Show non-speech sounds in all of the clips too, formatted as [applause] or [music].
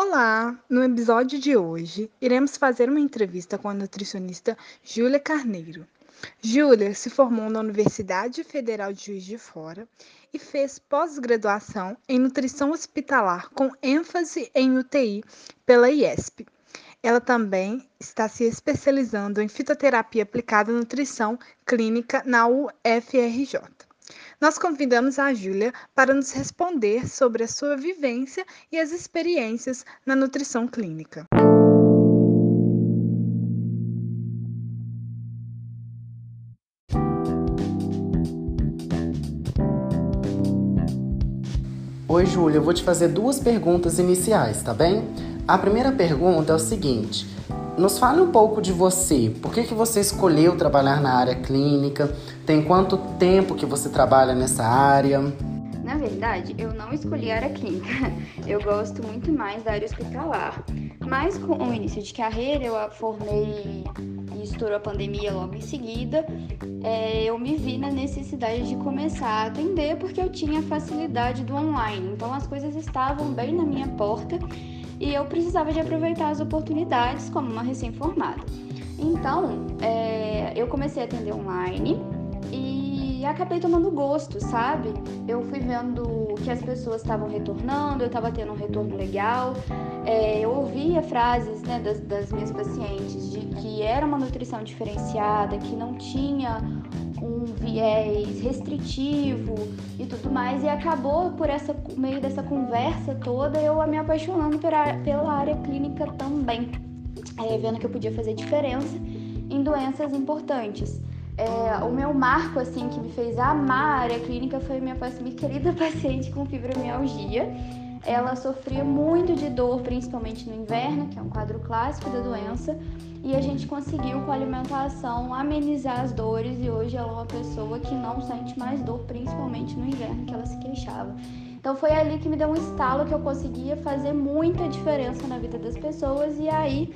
Olá! No episódio de hoje, iremos fazer uma entrevista com a nutricionista Júlia Carneiro. Júlia se formou na Universidade Federal de Juiz de Fora e fez pós-graduação em nutrição hospitalar com ênfase em UTI pela IESP. Ela também está se especializando em fitoterapia aplicada à nutrição clínica na UFRJ. Nós convidamos a Júlia para nos responder sobre a sua vivência e as experiências na nutrição clínica. Oi, Júlia, eu vou te fazer duas perguntas iniciais, tá bem? A primeira pergunta é o seguinte: nos fale um pouco de você. Por que, que você escolheu trabalhar na área clínica? Tem quanto tempo que você trabalha nessa área? Na verdade, eu não escolhi a área clínica. [laughs] Eu gosto muito mais da área hospitalar. Mas com o início de carreira, eu formei e estourou a pandemia logo em seguida. É, eu me vi na necessidade de começar a atender porque eu tinha facilidade do online. Então as coisas estavam bem na minha porta e eu precisava de aproveitar as oportunidades como uma recém-formada. Então, é, eu comecei a atender online e acabei tomando gosto, sabe? Eu fui vendo que as pessoas estavam retornando, eu estava tendo um retorno legal. É, eu ouvia frases né, das, das minhas pacientes de que era uma nutrição diferenciada, que não tinha viés restritivo e tudo mais, e acabou por essa meio dessa conversa toda eu me apaixonando pela, pela área clínica também, é, vendo que eu podia fazer diferença em doenças importantes. É, o meu marco assim que me fez amar a área clínica foi minha, minha querida [laughs] paciente com fibromialgia. Ela sofria muito de dor, principalmente no inverno, que é um quadro clássico da doença, e a gente conseguiu com a alimentação amenizar as dores e hoje ela é uma pessoa que não sente mais dor, principalmente no inverno que ela se queixava. Então foi ali que me deu um estalo que eu conseguia fazer muita diferença na vida das pessoas e aí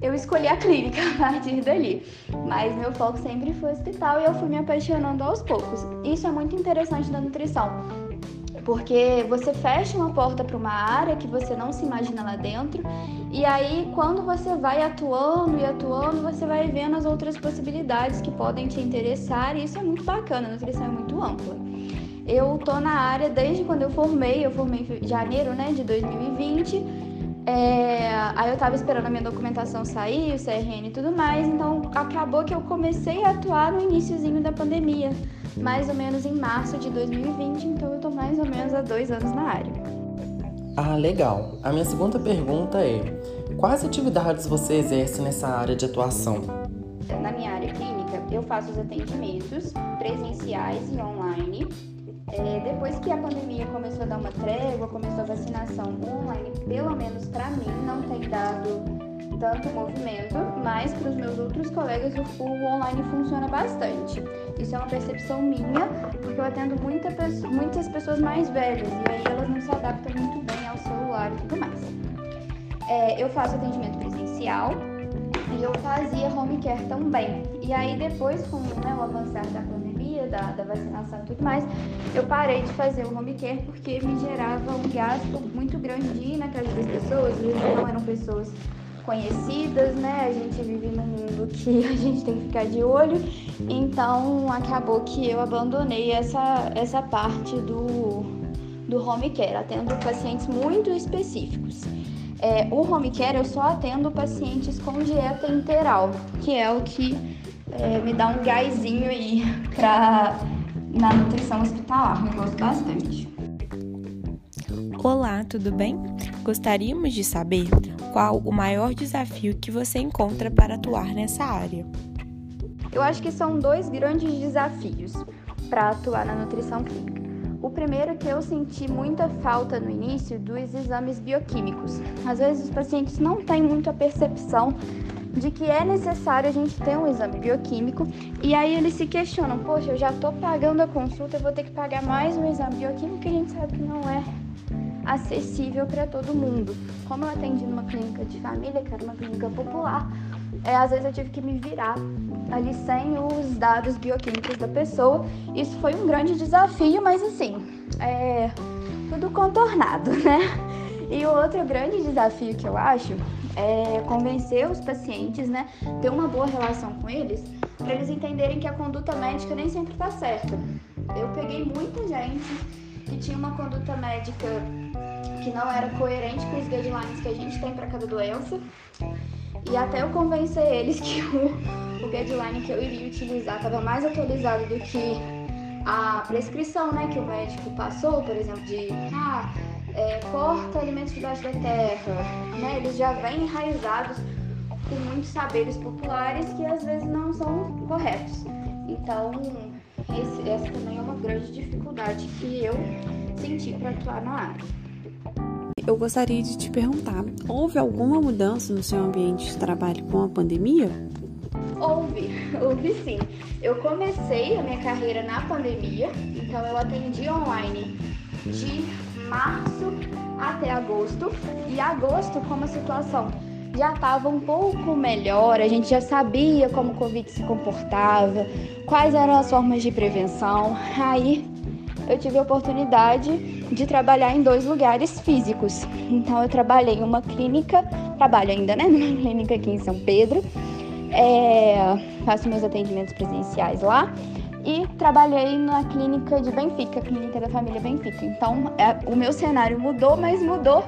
eu escolhi a clínica a partir dali. Mas meu foco sempre foi hospital e eu fui me apaixonando aos poucos. Isso é muito interessante da nutrição porque você fecha uma porta para uma área que você não se imagina lá dentro, e aí quando você vai atuando e atuando, você vai vendo as outras possibilidades que podem te interessar, e isso é muito bacana, a nutrição é muito ampla. Eu tô na área desde quando eu formei, eu formei em janeiro né, de 2020. É, aí eu tava esperando a minha documentação sair, o CRN e tudo mais, então acabou que eu comecei a atuar no iníciozinho da pandemia mais ou menos em março de 2020, então mais ou menos há dois anos na área. Ah, legal. A minha segunda pergunta é: quais atividades você exerce nessa área de atuação? Na minha área clínica, eu faço os atendimentos presenciais e online. É, depois que a pandemia começou a dar uma trégua, começou a vacinação online, pelo menos para mim, não tem dado tanto movimento, mas para os meus outros colegas o, o, online funciona bastante. Isso é uma percepção minha, porque eu atendo muita, muitas pessoas mais velhas e aí elas não se adaptam muito bem ao celular e tudo mais. É, eu faço atendimento presencial e eu fazia home care também. E aí depois, com né, o avançar da pandemia, da, da vacinação e tudo mais, eu parei de fazer o home care porque me gerava um gasto muito grande de ir na casa das pessoas, e não eram pessoas conhecidas, né? A gente vive num mundo que [laughs] a gente tem que ficar de olho. Então acabou que eu abandonei essa, essa parte do, do home care, atendo pacientes muito específicos. É, o home care eu só atendo pacientes com dieta integral, que é o que é, me dá um gásinho aí [laughs] pra, na nutrição hospitalar. Eu gosto bastante. Olá, tudo bem? Gostaríamos de saber qual o maior desafio que você encontra para atuar nessa área? Eu acho que são dois grandes desafios para atuar na nutrição clínica. O primeiro é que eu senti muita falta no início dos exames bioquímicos. Às vezes os pacientes não têm muito a percepção de que é necessário a gente ter um exame bioquímico e aí eles se questionam: poxa, eu já estou pagando a consulta, eu vou ter que pagar mais um exame bioquímico que a gente sabe que não é acessível para todo mundo. Como eu atendi numa clínica de família, que era uma clínica popular, é, às vezes eu tive que me virar ali sem os dados bioquímicos da pessoa. Isso foi um grande desafio, mas assim, é tudo contornado, [laughs] né? E o outro grande desafio que eu acho é convencer os pacientes, né, ter uma boa relação com eles, para eles entenderem que a conduta médica nem sempre está certa. Eu peguei muita gente que tinha uma conduta médica que não era coerente com os guidelines que a gente tem para cada doença. E até eu convencer eles [laughs] que o, o guideline que eu iria utilizar estava mais atualizado do que a prescrição né, que o médico passou, por exemplo, de ah, é, corta alimentos debaixo da terra. Né? Eles já vêm enraizados com muitos saberes populares que às vezes não são corretos. Então, esse, essa também é uma grande dificuldade que eu senti para atuar na área eu gostaria de te perguntar: houve alguma mudança no seu ambiente de trabalho com a pandemia? Houve, houve sim. Eu comecei a minha carreira na pandemia, então eu atendi online de março até agosto. E agosto, como a situação já estava um pouco melhor, a gente já sabia como o Covid se comportava, quais eram as formas de prevenção. Aí eu tive a oportunidade de trabalhar em dois lugares físicos. Então eu trabalhei em uma clínica, trabalho ainda, né, [laughs] numa clínica aqui em São Pedro. É, faço meus atendimentos presenciais lá e trabalhei na clínica de Benfica, clínica da família Benfica. Então, é, o meu cenário mudou, mas mudou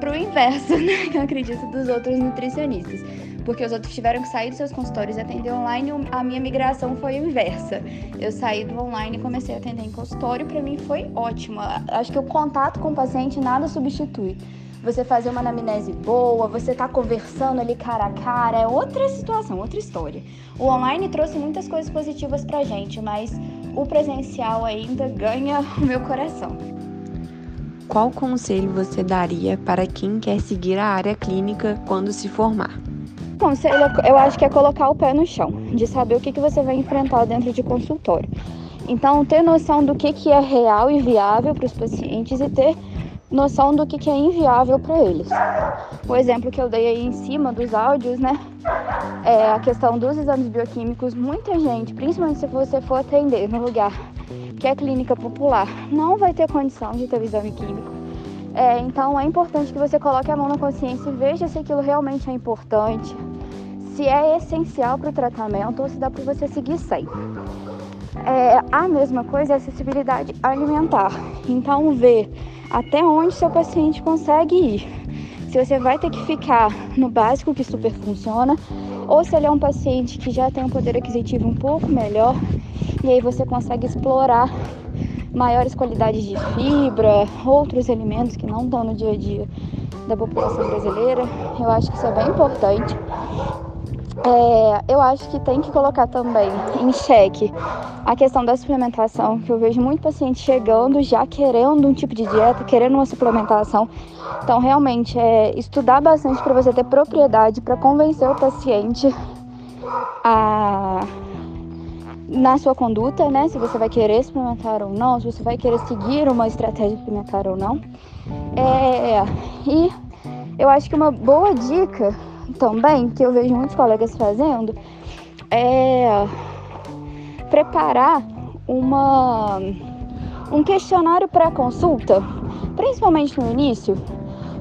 para o inverso, [laughs] né? Eu acredito dos outros nutricionistas porque os outros tiveram que sair dos seus consultórios e atender online, a minha migração foi inversa. Eu saí do online e comecei a atender em consultório, para mim foi ótimo. Acho que o contato com o paciente nada substitui. Você fazer uma anamnese boa, você tá conversando ali cara a cara, é outra situação, outra história. O online trouxe muitas coisas positivas pra gente, mas o presencial ainda ganha [laughs] o meu coração. Qual conselho você daria para quem quer seguir a área clínica quando se formar? Conselho, eu acho que é colocar o pé no chão, de saber o que, que você vai enfrentar dentro de consultório. Então, ter noção do que, que é real e viável para os pacientes e ter noção do que, que é inviável para eles. O exemplo que eu dei aí em cima dos áudios, né? É a questão dos exames bioquímicos. Muita gente, principalmente se você for atender no lugar que é clínica popular, não vai ter condição de ter o exame químico. É, então é importante que você coloque a mão na consciência e veja se aquilo realmente é importante, se é essencial para o tratamento ou se dá para você seguir sem. É, a mesma coisa é acessibilidade alimentar. Então, ver até onde seu paciente consegue ir. Se você vai ter que ficar no básico que super funciona, ou se ele é um paciente que já tem um poder aquisitivo um pouco melhor, e aí você consegue explorar maiores qualidades de fibra, outros alimentos que não estão no dia a dia da população brasileira. Eu acho que isso é bem importante. É, eu acho que tem que colocar também em xeque a questão da suplementação, que eu vejo muito paciente chegando já querendo um tipo de dieta, querendo uma suplementação. Então, realmente, é estudar bastante para você ter propriedade para convencer o paciente a na sua conduta, né? Se você vai querer suplementar ou não, se você vai querer seguir uma estratégia suplementar ou não. É, e eu acho que uma boa dica também, que eu vejo muitos colegas fazendo, é preparar uma, um questionário para consulta, principalmente no início,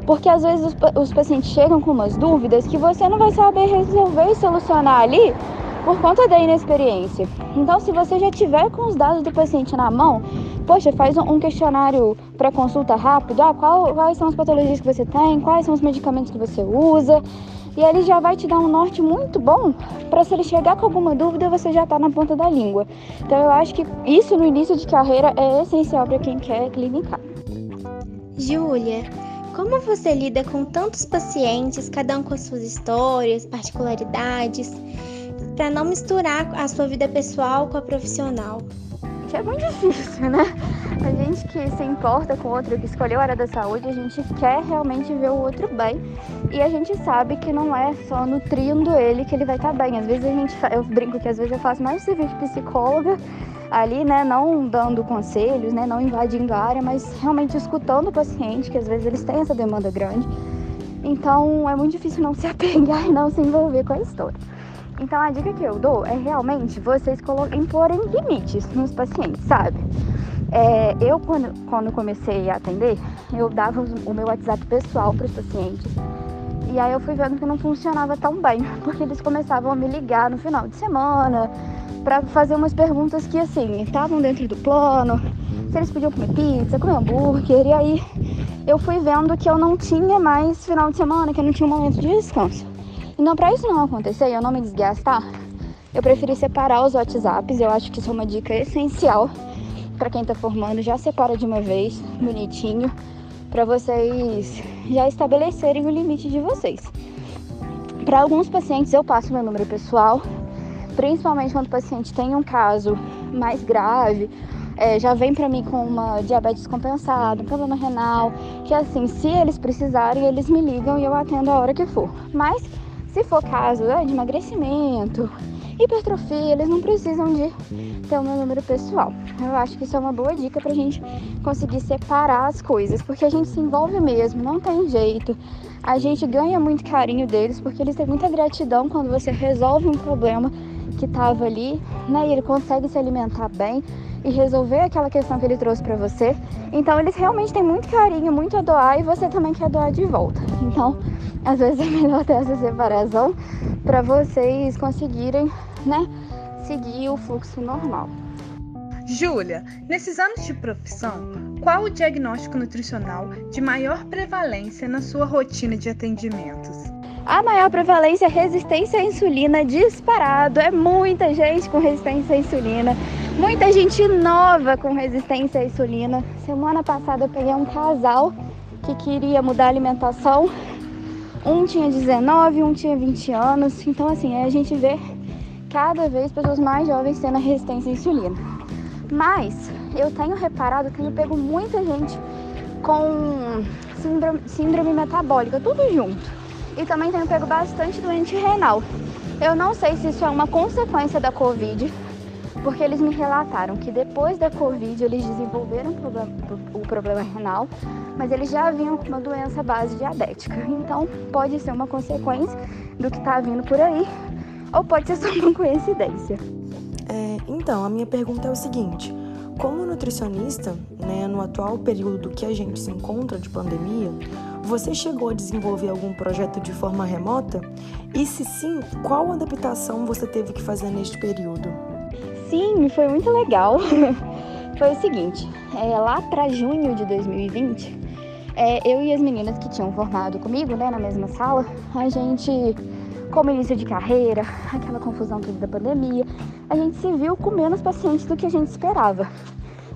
porque às vezes os, os pacientes chegam com umas dúvidas que você não vai saber resolver e solucionar ali por conta da inexperiência. Então, se você já tiver com os dados do paciente na mão, poxa, faz um questionário para consulta rápido. Ah, qual, quais são as patologias que você tem? Quais são os medicamentos que você usa? E ele já vai te dar um norte muito bom para se ele chegar com alguma dúvida, você já está na ponta da língua. Então, eu acho que isso no início de carreira é essencial para quem quer clinicar. Júlia, como você lida com tantos pacientes, cada um com as suas histórias, particularidades? para não misturar a sua vida pessoal com a profissional. É muito difícil, né? A gente que se importa com o outro, que escolheu a área da saúde, a gente quer realmente ver o outro bem. E a gente sabe que não é só nutrindo ele que ele vai estar bem. Às vezes a gente, eu brinco que às vezes eu faço mais serviço de psicóloga ali, né, não dando conselhos, né, não invadindo a área, mas realmente escutando o paciente, que às vezes eles têm essa demanda grande. Então é muito difícil não se [laughs] apegar e não se envolver com a história. Então a dica que eu dou é realmente vocês imporem limites nos pacientes, sabe? É, eu, quando, quando comecei a atender, eu dava o meu WhatsApp pessoal para os pacientes. E aí eu fui vendo que não funcionava tão bem, [laughs] porque eles começavam a me ligar no final de semana para fazer umas perguntas que, assim, estavam dentro do plano, se eles podiam comer pizza, comer hambúrguer. E aí eu fui vendo que eu não tinha mais final de semana, que eu não tinha um momento de descanso. Então, para isso não acontecer e eu não me desgastar, eu preferi separar os WhatsApps. Eu acho que isso é uma dica essencial para quem está formando. Já separa de uma vez, bonitinho, para vocês já estabelecerem o limite de vocês. Para alguns pacientes, eu passo meu número pessoal, principalmente quando o paciente tem um caso mais grave é, já vem para mim com uma diabetes compensada, um problema renal, que assim, se eles precisarem, eles me ligam e eu atendo a hora que for. Mas se for caso é, de emagrecimento, hipertrofia, eles não precisam de ter o meu número pessoal. Eu acho que isso é uma boa dica pra gente conseguir separar as coisas, porque a gente se envolve mesmo, não tem jeito. A gente ganha muito carinho deles, porque eles têm muita gratidão quando você resolve um problema que estava ali, né? E ele consegue se alimentar bem e resolver aquela questão que ele trouxe para você. Então eles realmente têm muito carinho, muito a doar e você também quer doar de volta. Então, às vezes é [laughs] melhor ter essa separação para vocês conseguirem, né, seguir o fluxo normal. Júlia, nesses anos de profissão, qual o diagnóstico nutricional de maior prevalência na sua rotina de atendimentos? A maior prevalência é resistência à insulina disparado. É muita gente com resistência à insulina. Muita gente nova com resistência à insulina. Semana passada eu peguei um casal que queria mudar a alimentação. Um tinha 19, um tinha 20 anos. Então, assim, a gente vê cada vez pessoas mais jovens tendo resistência à insulina. Mas eu tenho reparado que eu pego muita gente com síndrome, síndrome metabólica, tudo junto. E também tenho pego bastante doente renal. Eu não sei se isso é uma consequência da Covid, porque eles me relataram que depois da Covid eles desenvolveram o problema renal, mas eles já vinham com uma doença base diabética. Então pode ser uma consequência do que está vindo por aí, ou pode ser só uma [laughs] coincidência. É, então, a minha pergunta é o seguinte: como nutricionista, né, no atual período que a gente se encontra de pandemia, você chegou a desenvolver algum projeto de forma remota? E se sim, qual adaptação você teve que fazer neste período? Sim, foi muito legal. [laughs] foi o seguinte, é, lá para junho de 2020, é, eu e as meninas que tinham formado comigo, né, na mesma sala, a gente, como início de carreira, aquela confusão toda da pandemia, a gente se viu com menos pacientes do que a gente esperava.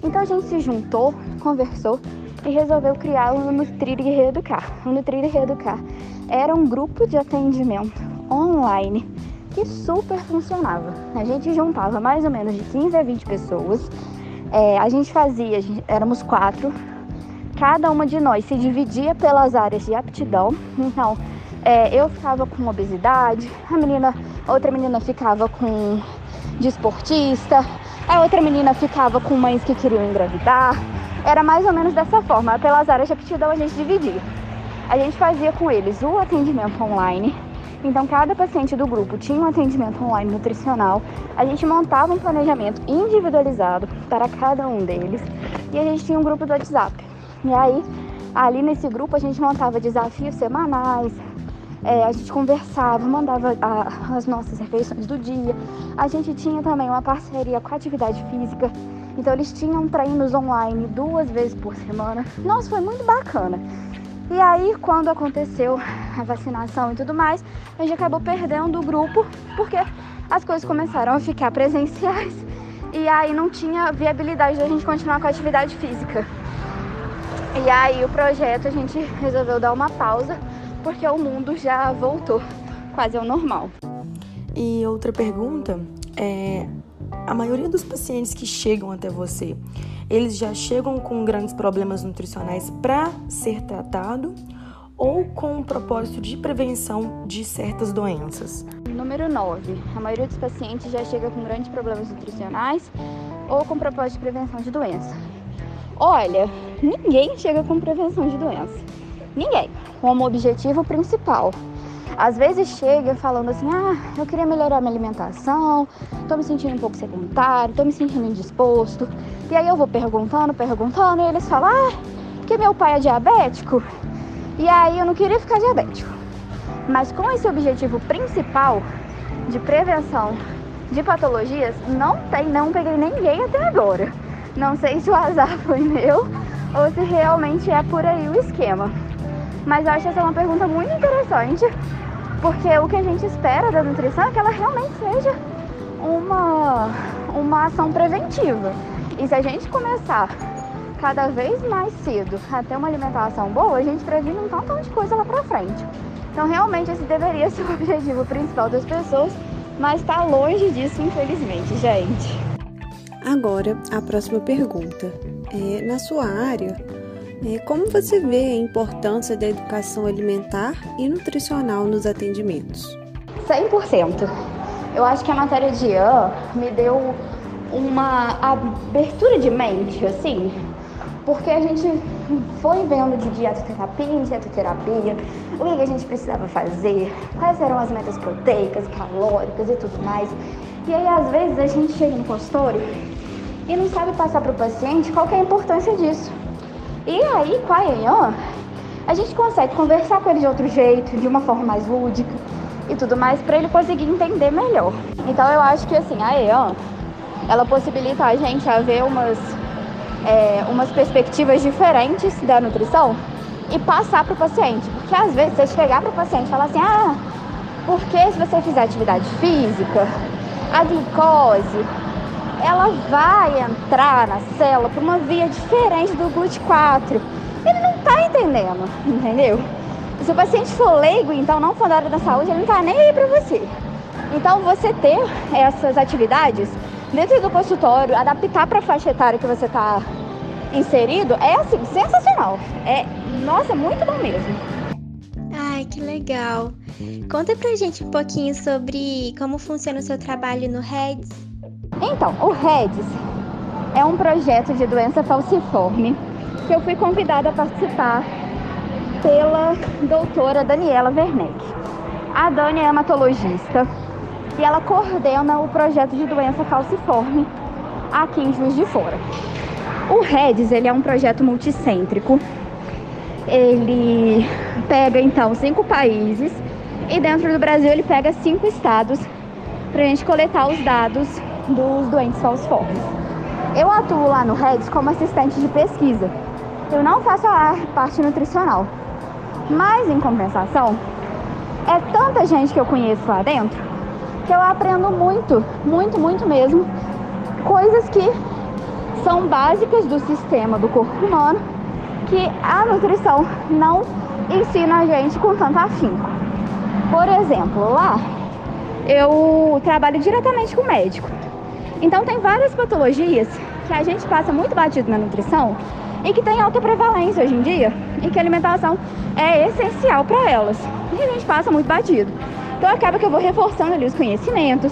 Então a gente se juntou, conversou e resolveu criar o Nutrir e Reeducar. O Nutrir e Reeducar era um grupo de atendimento online que super funcionava. A gente juntava mais ou menos de 15 a 20 pessoas. É, a gente fazia, a gente, éramos quatro. Cada uma de nós se dividia pelas áreas de aptidão. Então, é, eu ficava com obesidade, a menina, outra menina ficava com desportista, a outra menina ficava com mães que queriam engravidar. Era mais ou menos dessa forma. Pelas áreas de aptidão a gente dividia. A gente fazia com eles o atendimento online então, cada paciente do grupo tinha um atendimento online nutricional. A gente montava um planejamento individualizado para cada um deles e a gente tinha um grupo do WhatsApp. E aí, ali nesse grupo, a gente montava desafios semanais, é, a gente conversava, mandava a, as nossas refeições do dia. A gente tinha também uma parceria com a atividade física. Então, eles tinham treinos online duas vezes por semana. Nossa, foi muito bacana. E aí, quando aconteceu a vacinação e tudo mais, a gente acabou perdendo o grupo porque as coisas começaram a ficar presenciais e aí não tinha viabilidade da gente continuar com a atividade física. E aí o projeto a gente resolveu dar uma pausa porque o mundo já voltou quase ao normal. E outra pergunta é a maioria dos pacientes que chegam até você, eles já chegam com grandes problemas nutricionais para ser tratado ou com o propósito de prevenção de certas doenças? Número 9. A maioria dos pacientes já chega com grandes problemas nutricionais ou com propósito de prevenção de doença. Olha, ninguém chega com prevenção de doença. Ninguém. Como objetivo principal. Às vezes chega falando assim: ah, eu queria melhorar minha alimentação, tô me sentindo um pouco sedentário, tô me sentindo indisposto. E aí eu vou perguntando, perguntando, e eles falam: ah, porque meu pai é diabético, e aí eu não queria ficar diabético. Mas com esse objetivo principal de prevenção de patologias, não tem, não peguei ninguém até agora. Não sei se o azar [laughs] foi meu ou se realmente é por aí o esquema. Mas eu acho essa uma pergunta muito interessante, porque o que a gente espera da nutrição é que ela realmente seja uma, uma ação preventiva. E se a gente começar cada vez mais cedo a ter uma alimentação boa, a gente previne um tanto de coisa lá pra frente. Então, realmente, esse deveria [laughs] ser o objetivo principal das pessoas, mas está longe disso, infelizmente, gente. Agora, a próxima pergunta. É, na sua área, como você vê a importância da educação alimentar e nutricional nos atendimentos? 100%. Eu acho que a matéria de AN me deu uma abertura de mente, assim, porque a gente foi vendo de dietoterapia em dietoterapia o que a gente precisava fazer, quais eram as metas proteicas, calóricas e tudo mais. E aí, às vezes, a gente chega no consultório e não sabe passar para o paciente qual é a importância disso. E aí, com a EAN, a gente consegue conversar com ele de outro jeito, de uma forma mais lúdica e tudo mais, para ele conseguir entender melhor. Então, eu acho que assim, a EAN, ela possibilita a gente a ver umas, é, umas perspectivas diferentes da nutrição e passar para o paciente. Porque às vezes você chegar para o paciente e falar assim, ah, porque se você fizer atividade física, a glicose ela vai entrar na célula por uma via diferente do GLUT4. Ele não está entendendo, [laughs] entendeu? Se o paciente for leigo, então não for da área da saúde, ele não está nem aí para você. Então, você ter essas atividades dentro do consultório, adaptar para a faixa etária que você está inserido, é assim, sensacional. É, nossa, muito bom mesmo. Ai, que legal. Conta pra gente um pouquinho sobre como funciona o seu trabalho no REDS. Então, o REDS é um projeto de doença falciforme que eu fui convidada a participar pela doutora Daniela Werneck. A Dani é hematologista e ela coordena o projeto de doença falciforme aqui em Juiz de Fora. O REDS ele é um projeto multicêntrico. Ele pega então cinco países e dentro do Brasil ele pega cinco estados para a gente coletar os dados dos doentes falciformes. Eu atuo lá no REDS como assistente de pesquisa. Eu não faço a parte nutricional. Mas, em compensação, é tanta gente que eu conheço lá dentro que eu aprendo muito, muito, muito mesmo. Coisas que são básicas do sistema do corpo humano que a nutrição não ensina a gente com tanto afinco. Por exemplo, lá eu trabalho diretamente com médico. Então tem várias patologias que a gente passa muito batido na nutrição e que tem alta prevalência hoje em dia e que a alimentação é essencial para elas. E a gente passa muito batido. Então acaba que eu vou reforçando ali os conhecimentos.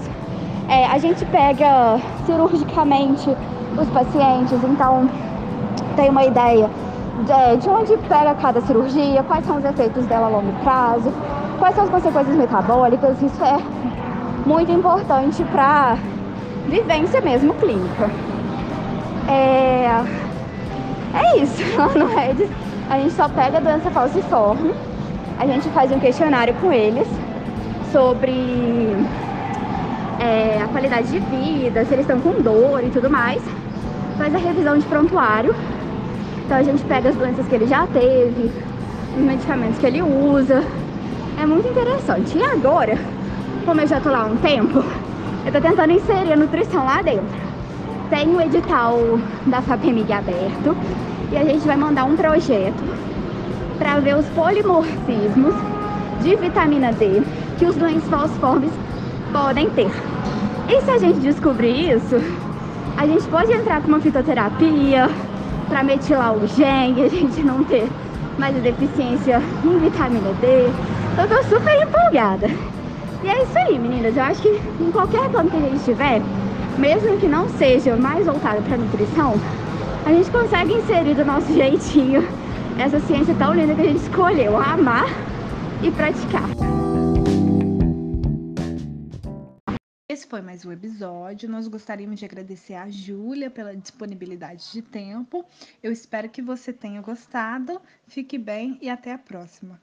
É, a gente pega cirurgicamente os pacientes, então tem uma ideia de, de onde pega cada cirurgia, quais são os efeitos dela a longo prazo, quais são as consequências metabólicas. Isso é muito importante para vivência mesmo clínica. É, é isso, [laughs] no REDS. A gente só pega a doença falciforme, a gente faz um questionário com eles sobre é, a qualidade de vida, se eles estão com dor e tudo mais, faz a revisão de prontuário, então a gente pega as doenças que ele já teve, os medicamentos que ele usa, é muito interessante. E agora, como eu já tô lá há um tempo, eu tô tentando inserir a nutrição lá dentro. Tem o um edital da FAPEMIG aberto e a gente vai mandar um projeto para ver os polimorfismos de vitamina D que os doentes falciformes podem ter. E se a gente descobrir isso, a gente pode entrar com uma fitoterapia para metilar o gene e a gente não ter mais deficiência em vitamina D. Então, eu tô super empolgada. E é isso aí, meninas. Eu acho que em qualquer plano que a gente tiver, mesmo que não seja mais voltado para nutrição, a gente consegue inserir do nosso jeitinho essa ciência tão linda que a gente escolheu amar e praticar. Esse foi mais um episódio. Nós gostaríamos de agradecer a Júlia pela disponibilidade de tempo. Eu espero que você tenha gostado. Fique bem e até a próxima.